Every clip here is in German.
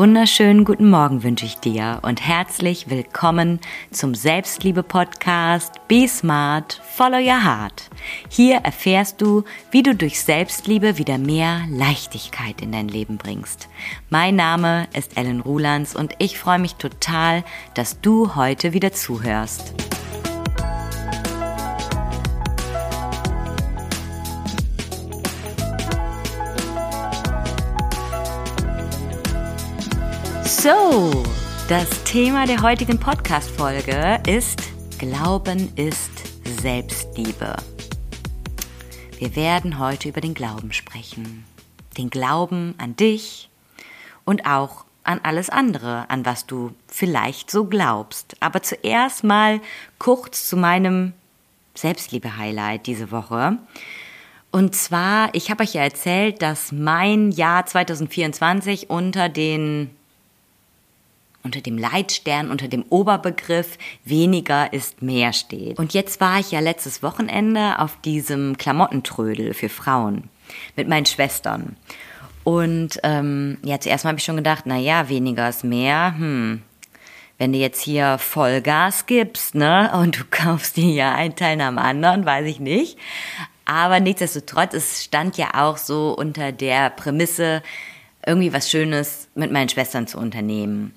wunderschönen guten Morgen wünsche ich dir und herzlich willkommen zum Selbstliebe-Podcast Be Smart, Follow Your Heart. Hier erfährst du, wie du durch Selbstliebe wieder mehr Leichtigkeit in dein Leben bringst. Mein Name ist Ellen Rulands und ich freue mich total, dass du heute wieder zuhörst. So, das Thema der heutigen Podcast-Folge ist Glauben ist Selbstliebe. Wir werden heute über den Glauben sprechen. Den Glauben an dich und auch an alles andere, an was du vielleicht so glaubst. Aber zuerst mal kurz zu meinem Selbstliebe-Highlight diese Woche. Und zwar, ich habe euch ja erzählt, dass mein Jahr 2024 unter den unter dem Leitstern, unter dem Oberbegriff weniger ist mehr steht. Und jetzt war ich ja letztes Wochenende auf diesem Klamottentrödel für Frauen mit meinen Schwestern. Und ähm, ja, zuerst mal habe ich schon gedacht, na ja, weniger ist mehr. Hm, wenn du jetzt hier Vollgas gibst, ne, und du kaufst dir ja einen Teil nach dem anderen, weiß ich nicht. Aber nichtsdestotrotz, es stand ja auch so unter der Prämisse, irgendwie was Schönes mit meinen Schwestern zu unternehmen.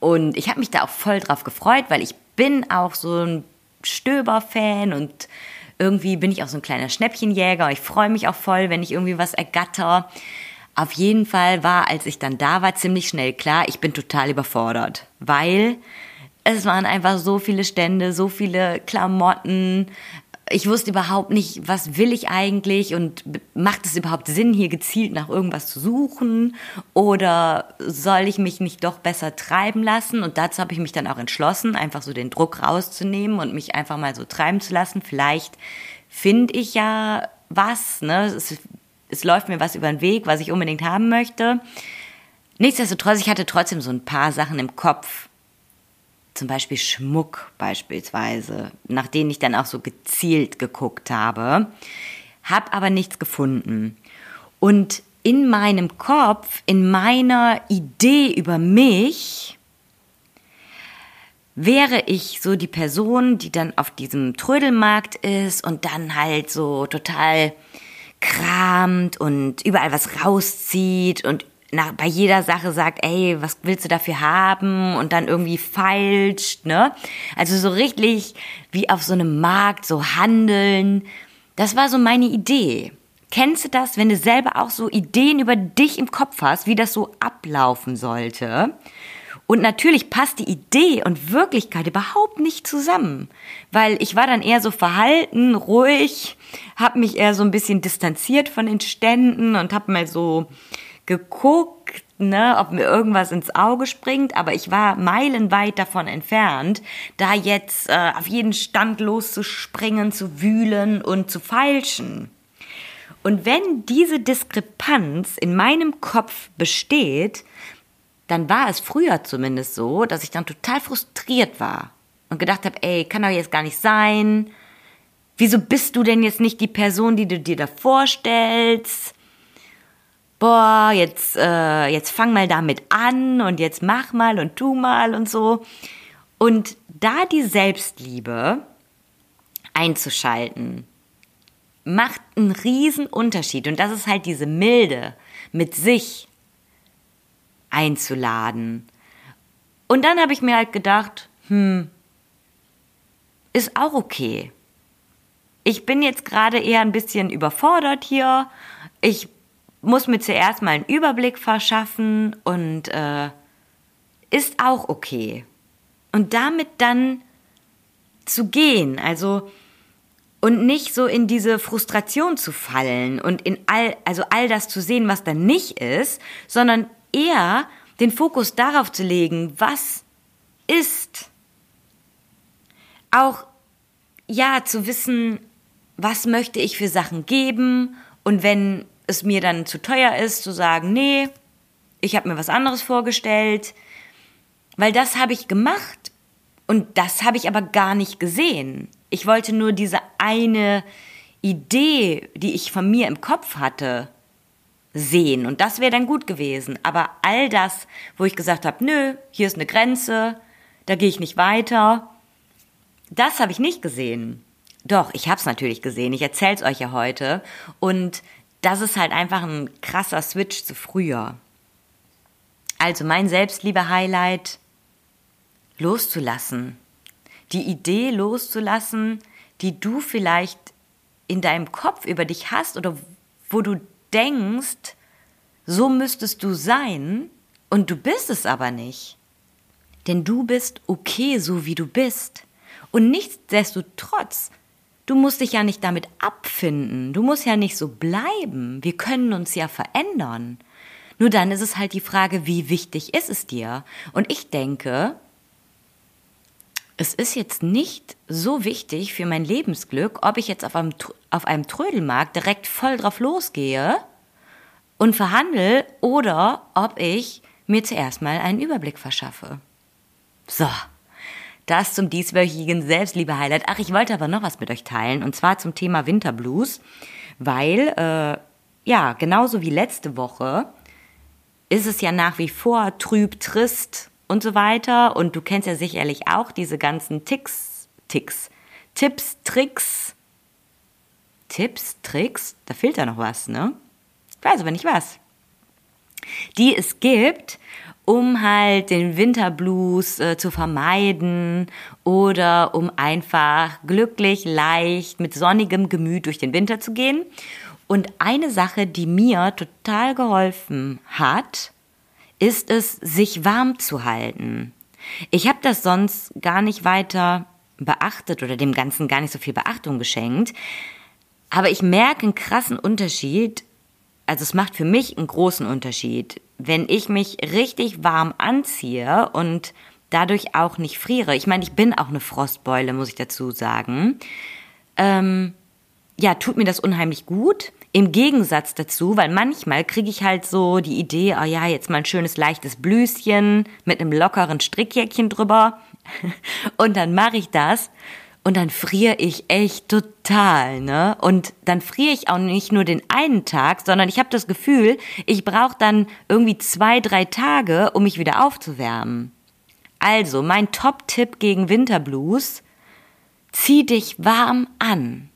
Und ich habe mich da auch voll drauf gefreut, weil ich bin auch so ein Stöber-Fan und irgendwie bin ich auch so ein kleiner Schnäppchenjäger. Ich freue mich auch voll, wenn ich irgendwie was ergatter. Auf jeden Fall war, als ich dann da war, ziemlich schnell klar, ich bin total überfordert, weil es waren einfach so viele Stände, so viele Klamotten, ich wusste überhaupt nicht, was will ich eigentlich und macht es überhaupt Sinn, hier gezielt nach irgendwas zu suchen oder soll ich mich nicht doch besser treiben lassen? Und dazu habe ich mich dann auch entschlossen, einfach so den Druck rauszunehmen und mich einfach mal so treiben zu lassen. Vielleicht finde ich ja was, ne? Es, es läuft mir was über den Weg, was ich unbedingt haben möchte. Nichtsdestotrotz, ich hatte trotzdem so ein paar Sachen im Kopf, zum Beispiel Schmuck beispielsweise, nach denen ich dann auch so gezielt geguckt habe, habe aber nichts gefunden. Und in meinem Kopf, in meiner Idee über mich, wäre ich so die Person, die dann auf diesem Trödelmarkt ist und dann halt so total kramt und überall was rauszieht und nach, bei jeder Sache sagt, ey, was willst du dafür haben? Und dann irgendwie feilscht, ne? Also so richtig wie auf so einem Markt, so handeln. Das war so meine Idee. Kennst du das, wenn du selber auch so Ideen über dich im Kopf hast, wie das so ablaufen sollte? Und natürlich passt die Idee und Wirklichkeit überhaupt nicht zusammen, weil ich war dann eher so verhalten, ruhig, habe mich eher so ein bisschen distanziert von den Ständen und habe mal so geguckt, ne, ob mir irgendwas ins Auge springt, aber ich war meilenweit davon entfernt, da jetzt äh, auf jeden Stand loszuspringen, zu wühlen und zu feilschen. Und wenn diese Diskrepanz in meinem Kopf besteht, dann war es früher zumindest so, dass ich dann total frustriert war und gedacht habe, ey, kann doch jetzt gar nicht sein. Wieso bist du denn jetzt nicht die Person, die du dir da vorstellst? Boah, jetzt, äh, jetzt fang mal damit an und jetzt mach mal und tu mal und so. Und da die Selbstliebe einzuschalten, macht einen riesen Unterschied. Und das ist halt diese Milde mit sich einzuladen. Und dann habe ich mir halt gedacht, hm, ist auch okay. Ich bin jetzt gerade eher ein bisschen überfordert hier. Ich muss mir zuerst mal einen Überblick verschaffen und äh, ist auch okay. Und damit dann zu gehen, also und nicht so in diese Frustration zu fallen und in all, also all das zu sehen, was dann nicht ist, sondern eher den Fokus darauf zu legen, was ist. Auch, ja, zu wissen, was möchte ich für Sachen geben und wenn es mir dann zu teuer ist, zu sagen, nee, ich habe mir was anderes vorgestellt, weil das habe ich gemacht und das habe ich aber gar nicht gesehen. Ich wollte nur diese eine Idee, die ich von mir im Kopf hatte, sehen und das wäre dann gut gewesen. Aber all das, wo ich gesagt habe, nö, hier ist eine Grenze, da gehe ich nicht weiter, das habe ich nicht gesehen. Doch, ich habe es natürlich gesehen. Ich erzähle es euch ja heute. Und das ist halt einfach ein krasser Switch zu früher. Also mein Selbstliebe-Highlight, loszulassen. Die Idee loszulassen, die du vielleicht in deinem Kopf über dich hast oder wo du denkst, so müsstest du sein und du bist es aber nicht. Denn du bist okay, so wie du bist. Und nichtsdestotrotz, du musst dich ja nicht damit abfinden. Du musst ja nicht so bleiben. Wir können uns ja verändern. Nur dann ist es halt die Frage, wie wichtig ist es dir? Und ich denke, es ist jetzt nicht so wichtig für mein Lebensglück, ob ich jetzt auf einem, auf einem Trödelmarkt direkt voll drauf losgehe und verhandle oder ob ich mir zuerst mal einen Überblick verschaffe. So, das zum dieswöchigen Selbstliebe-Highlight. Ach, ich wollte aber noch was mit euch teilen und zwar zum Thema Winterblues, weil, äh, ja, genauso wie letzte Woche ist es ja nach wie vor trüb, trist und so weiter. Und du kennst ja sicherlich auch diese ganzen Ticks, Ticks, Tipps, Tricks. Tipps, Tricks? Da fehlt da noch was, ne? Ich weiß aber nicht was. Die es gibt, um halt den Winterblues äh, zu vermeiden oder um einfach glücklich, leicht, mit sonnigem Gemüt durch den Winter zu gehen. Und eine Sache, die mir total geholfen hat, ist es, sich warm zu halten. Ich habe das sonst gar nicht weiter beachtet oder dem Ganzen gar nicht so viel Beachtung geschenkt. Aber ich merke einen krassen Unterschied. Also es macht für mich einen großen Unterschied, wenn ich mich richtig warm anziehe und dadurch auch nicht friere. Ich meine, ich bin auch eine Frostbeule, muss ich dazu sagen. Ähm, ja, tut mir das unheimlich gut. Im Gegensatz dazu, weil manchmal kriege ich halt so die Idee, oh ja, jetzt mal ein schönes leichtes Blüschen mit einem lockeren Strickjäckchen drüber. Und dann mache ich das und dann friere ich echt total, ne? Und dann friere ich auch nicht nur den einen Tag, sondern ich habe das Gefühl, ich brauche dann irgendwie zwei, drei Tage, um mich wieder aufzuwärmen. Also, mein Top-Tipp gegen Winterblues, zieh dich warm an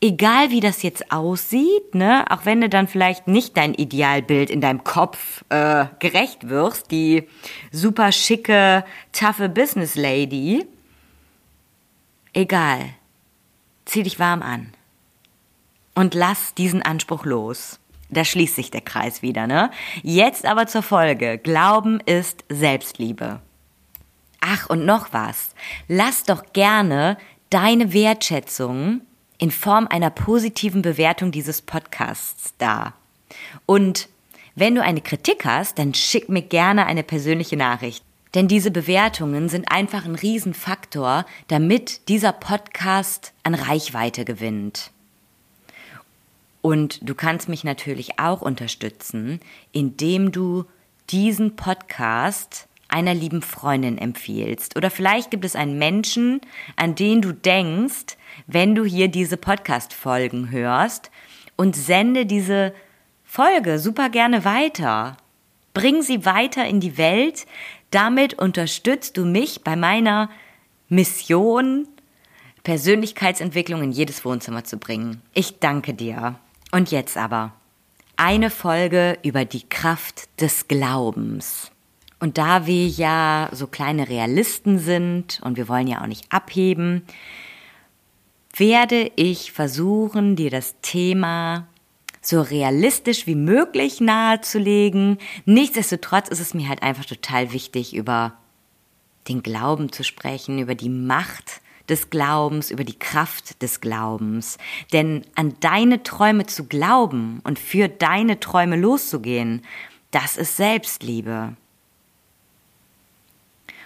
egal wie das jetzt aussieht, ne, auch wenn du dann vielleicht nicht dein Idealbild in deinem Kopf äh, gerecht wirst, die super schicke, taffe Business Lady, egal, zieh dich warm an und lass diesen Anspruch los. Da schließt sich der Kreis wieder, ne? Jetzt aber zur Folge. Glauben ist Selbstliebe. Ach, und noch was. Lass doch gerne deine Wertschätzung in Form einer positiven Bewertung dieses Podcasts da. Und wenn du eine Kritik hast, dann schick mir gerne eine persönliche Nachricht. Denn diese Bewertungen sind einfach ein Riesenfaktor, damit dieser Podcast an Reichweite gewinnt. Und du kannst mich natürlich auch unterstützen, indem du diesen Podcast einer lieben Freundin empfiehlst. Oder vielleicht gibt es einen Menschen, an den du denkst, wenn du hier diese Podcast-Folgen hörst und sende diese Folge super gerne weiter. Bring sie weiter in die Welt. Damit unterstützt du mich bei meiner Mission, Persönlichkeitsentwicklung in jedes Wohnzimmer zu bringen. Ich danke dir. Und jetzt aber eine Folge über die Kraft des Glaubens. Und da wir ja so kleine Realisten sind und wir wollen ja auch nicht abheben, werde ich versuchen, dir das Thema so realistisch wie möglich nahezulegen. Nichtsdestotrotz ist es mir halt einfach total wichtig, über den Glauben zu sprechen, über die Macht des Glaubens, über die Kraft des Glaubens. Denn an deine Träume zu glauben und für deine Träume loszugehen, das ist Selbstliebe.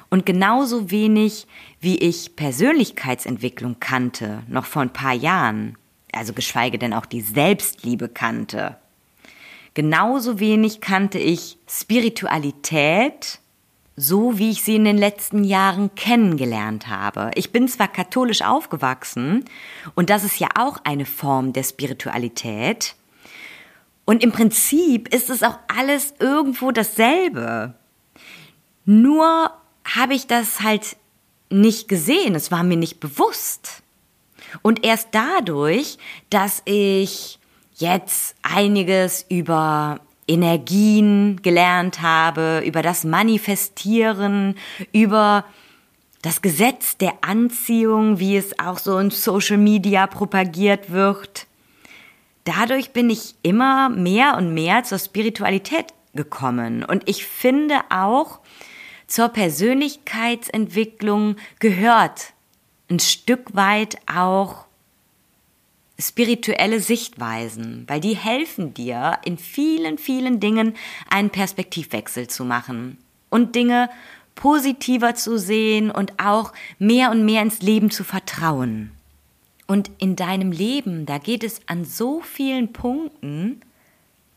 Und genauso wenig, wie ich Persönlichkeitsentwicklung kannte, noch vor ein paar Jahren, also geschweige denn auch die Selbstliebe kannte, genauso wenig kannte ich Spiritualität, so wie ich sie in den letzten Jahren kennengelernt habe. Ich bin zwar katholisch aufgewachsen, und das ist ja auch eine Form der Spiritualität, Und im Prinzip ist es auch alles irgendwo dasselbe. Nur habe ich das halt nicht gesehen, es war mir nicht bewusst. Und erst dadurch, dass ich jetzt einiges über Energien gelernt habe, über das Manifestieren, über das Gesetz der Anziehung, wie es auch so in Social Media propagiert wird. Dadurch bin ich immer mehr und mehr zur Spiritualität gekommen. Und ich finde auch, zur Persönlichkeitsentwicklung gehört ein Stück weit auch spirituelle Sichtweisen, weil die helfen dir in vielen, vielen Dingen einen Perspektivwechsel zu machen und Dinge positiver zu sehen und auch mehr und mehr ins Leben zu vertrauen. Und in deinem Leben, da geht es an so vielen Punkten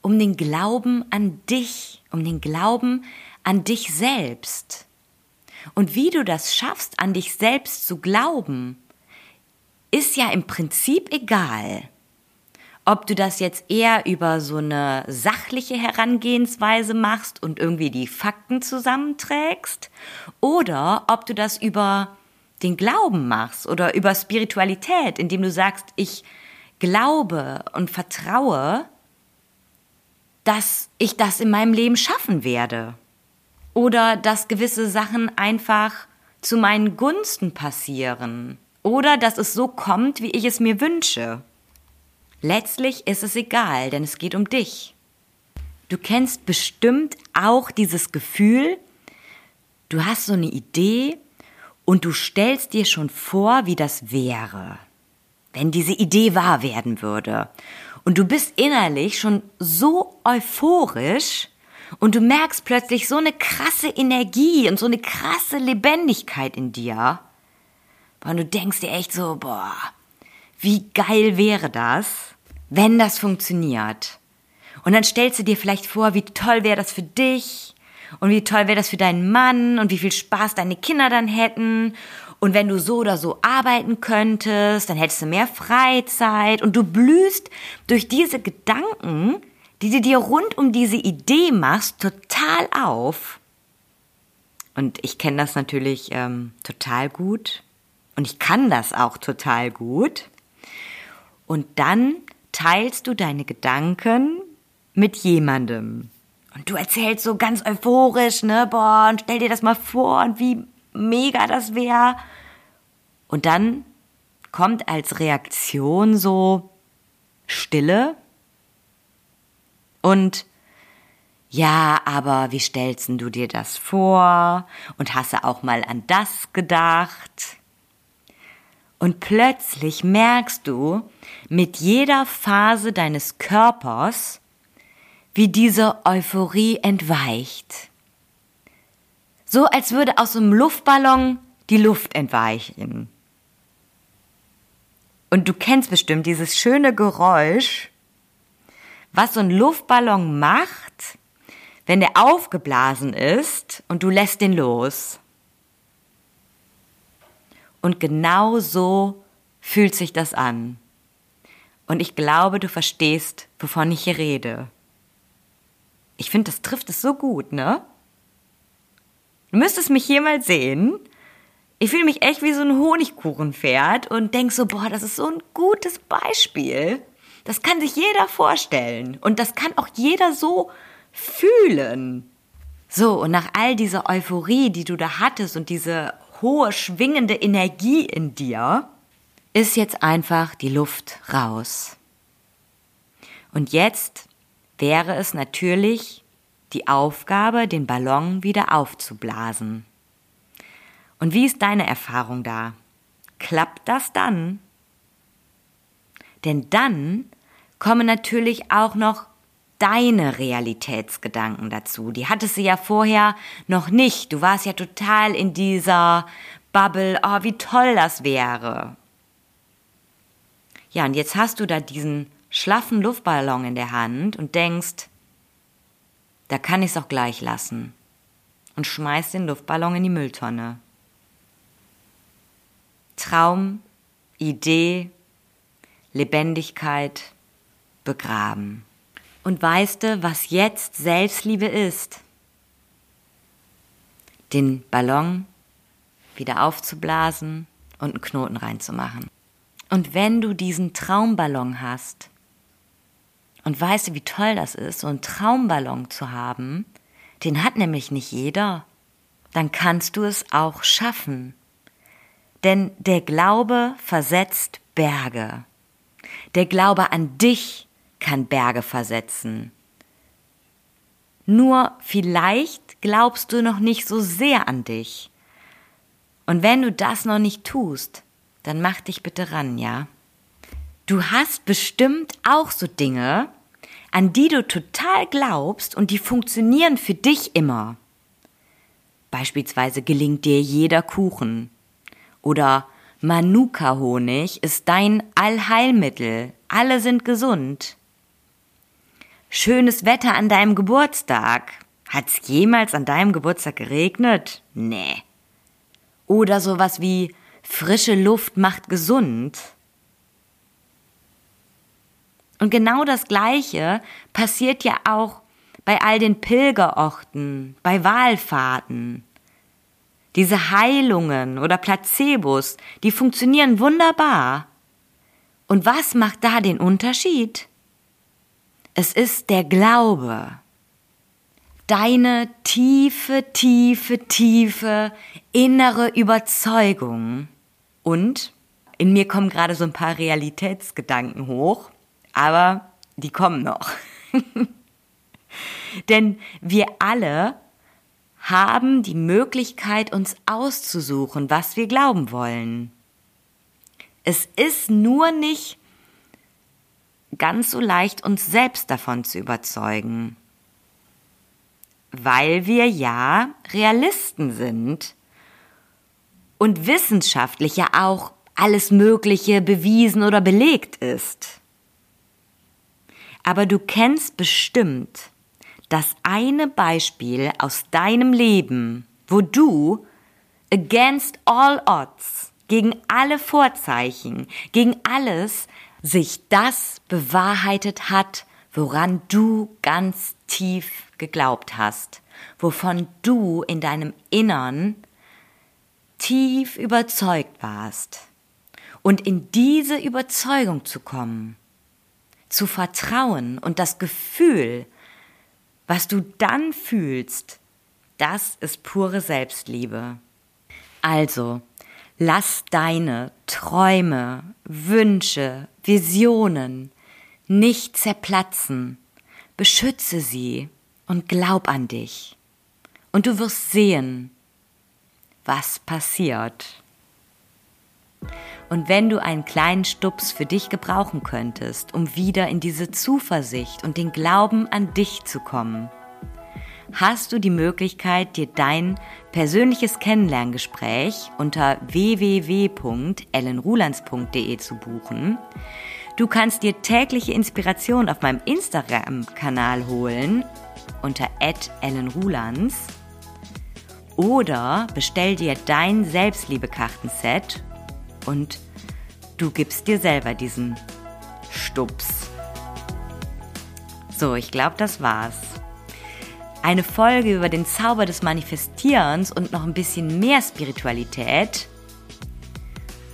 um den Glauben an dich, um den Glauben an dich selbst. Und wie du das schaffst, an dich selbst zu glauben, ist ja im Prinzip egal. Ob du das jetzt eher über so eine sachliche Herangehensweise machst und irgendwie die Fakten zusammenträgst, oder ob du das über den Glauben machst oder über Spiritualität, indem du sagst, ich glaube und vertraue, dass ich das in meinem Leben schaffen werde. Oder dass gewisse Sachen einfach zu meinen Gunsten passieren. Oder dass es so kommt, wie ich es mir wünsche. Letztlich ist es egal, denn es geht um dich. Du kennst bestimmt auch dieses Gefühl, du hast so eine Idee und du stellst dir schon vor, wie das wäre, wenn diese Idee wahr werden würde. Und du bist innerlich schon so euphorisch, und du merkst plötzlich so eine krasse Energie und so eine krasse Lebendigkeit in dir. Und du denkst dir echt so, boah, wie geil wäre das, wenn das funktioniert. Und dann stellst du dir vielleicht vor, wie toll wäre das für dich und wie toll wäre das für deinen Mann und wie viel Spaß deine Kinder dann hätten. Und wenn du so oder so arbeiten könntest, dann hättest du mehr Freizeit und du blühst durch diese Gedanken die du dir rund um diese Idee machst, total auf. Und ich kenne das natürlich ähm, total gut. Und ich kann das auch total gut. Und dann teilst du deine Gedanken mit jemandem. Und du erzählst so ganz euphorisch, ne, boah, und stell dir das mal vor und wie mega das wäre. Und dann kommt als Reaktion so Stille und ja, aber wie stellst du dir das vor? Und hast du auch mal an das gedacht? Und plötzlich merkst du mit jeder Phase deines Körpers, wie diese Euphorie entweicht. So als würde aus einem Luftballon die Luft entweichen. Und du kennst bestimmt dieses schöne Geräusch, was so ein Luftballon macht, wenn der aufgeblasen ist und du lässt den los. Und genau so fühlt sich das an. Und ich glaube, du verstehst, wovon ich hier rede. Ich finde, das trifft es so gut, ne? Du müsstest mich hier mal sehen. Ich fühle mich echt wie so ein Honigkuchenpferd und denk so, boah, das ist so ein gutes Beispiel das kann sich jeder vorstellen und das kann auch jeder so fühlen. So, und nach all dieser Euphorie, die du da hattest und diese hohe schwingende Energie in dir, ist jetzt einfach die Luft raus. Und jetzt wäre es natürlich die Aufgabe, den Ballon wieder aufzublasen. Und wie ist deine Erfahrung da? Klappt das dann? Denn dann kommen natürlich auch noch deine Realitätsgedanken dazu. Die hattest du ja vorher noch nicht. Du warst ja total in dieser Bubble, oh, wie toll das wäre. Ja, und jetzt hast du da diesen schlaffen Luftballon in der Hand und denkst, da kann ich es auch gleich lassen. Und schmeißt den Luftballon in die Mülltonne. Traum, Idee, Lebendigkeit begraben. Und weißt du, was jetzt Selbstliebe ist? Den Ballon wieder aufzublasen und einen Knoten reinzumachen. Und wenn du diesen Traumballon hast, und weißt du, wie toll das ist, so einen Traumballon zu haben, den hat nämlich nicht jeder, dann kannst du es auch schaffen. Denn der Glaube versetzt Berge. Der Glaube an dich kann Berge versetzen. Nur vielleicht glaubst du noch nicht so sehr an dich. Und wenn du das noch nicht tust, dann mach dich bitte ran, ja? Du hast bestimmt auch so Dinge, an die du total glaubst und die funktionieren für dich immer. Beispielsweise gelingt dir jeder Kuchen. Oder Manuka-Honig ist dein Allheilmittel. Alle sind gesund. Schönes Wetter an deinem Geburtstag. Hat's jemals an deinem Geburtstag geregnet? Nee. Oder sowas wie frische Luft macht gesund. Und genau das Gleiche passiert ja auch bei all den Pilgerorten, bei Wahlfahrten. Diese Heilungen oder Placebos, die funktionieren wunderbar. Und was macht da den Unterschied? Es ist der Glaube. Deine tiefe, tiefe, tiefe innere Überzeugung. Und in mir kommen gerade so ein paar Realitätsgedanken hoch, aber die kommen noch. Denn wir alle haben die Möglichkeit, uns auszusuchen, was wir glauben wollen. Es ist nur nicht ganz so leicht, uns selbst davon zu überzeugen, weil wir ja Realisten sind und wissenschaftlich ja auch alles Mögliche bewiesen oder belegt ist. Aber du kennst bestimmt das eine Beispiel aus deinem Leben, wo du against all odds, gegen alle Vorzeichen, gegen alles, sich das bewahrheitet hat, woran du ganz tief geglaubt hast, wovon du in deinem Innern tief überzeugt warst. Und in diese Überzeugung zu kommen, zu vertrauen und das Gefühl, was du dann fühlst, das ist pure Selbstliebe. Also, lass deine Träume, Wünsche, Visionen nicht zerplatzen. Beschütze sie und glaub an dich. Und du wirst sehen, was passiert. Und wenn du einen kleinen Stups für dich gebrauchen könntest, um wieder in diese Zuversicht und den Glauben an dich zu kommen, hast du die Möglichkeit, dir dein persönliches Kennenlerngespräch unter www.ellenrulands.de zu buchen. Du kannst dir tägliche Inspiration auf meinem Instagram-Kanal holen unter ellenrulands oder bestell dir dein Selbstliebekartenset und du gibst dir selber diesen Stups. So, ich glaube, das war's. Eine Folge über den Zauber des Manifestierens und noch ein bisschen mehr Spiritualität,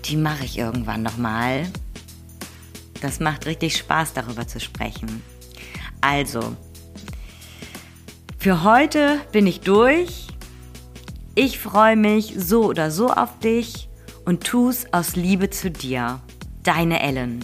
die mache ich irgendwann nochmal. Das macht richtig Spaß, darüber zu sprechen. Also, für heute bin ich durch. Ich freue mich so oder so auf dich und tu's aus Liebe zu dir. Deine Ellen.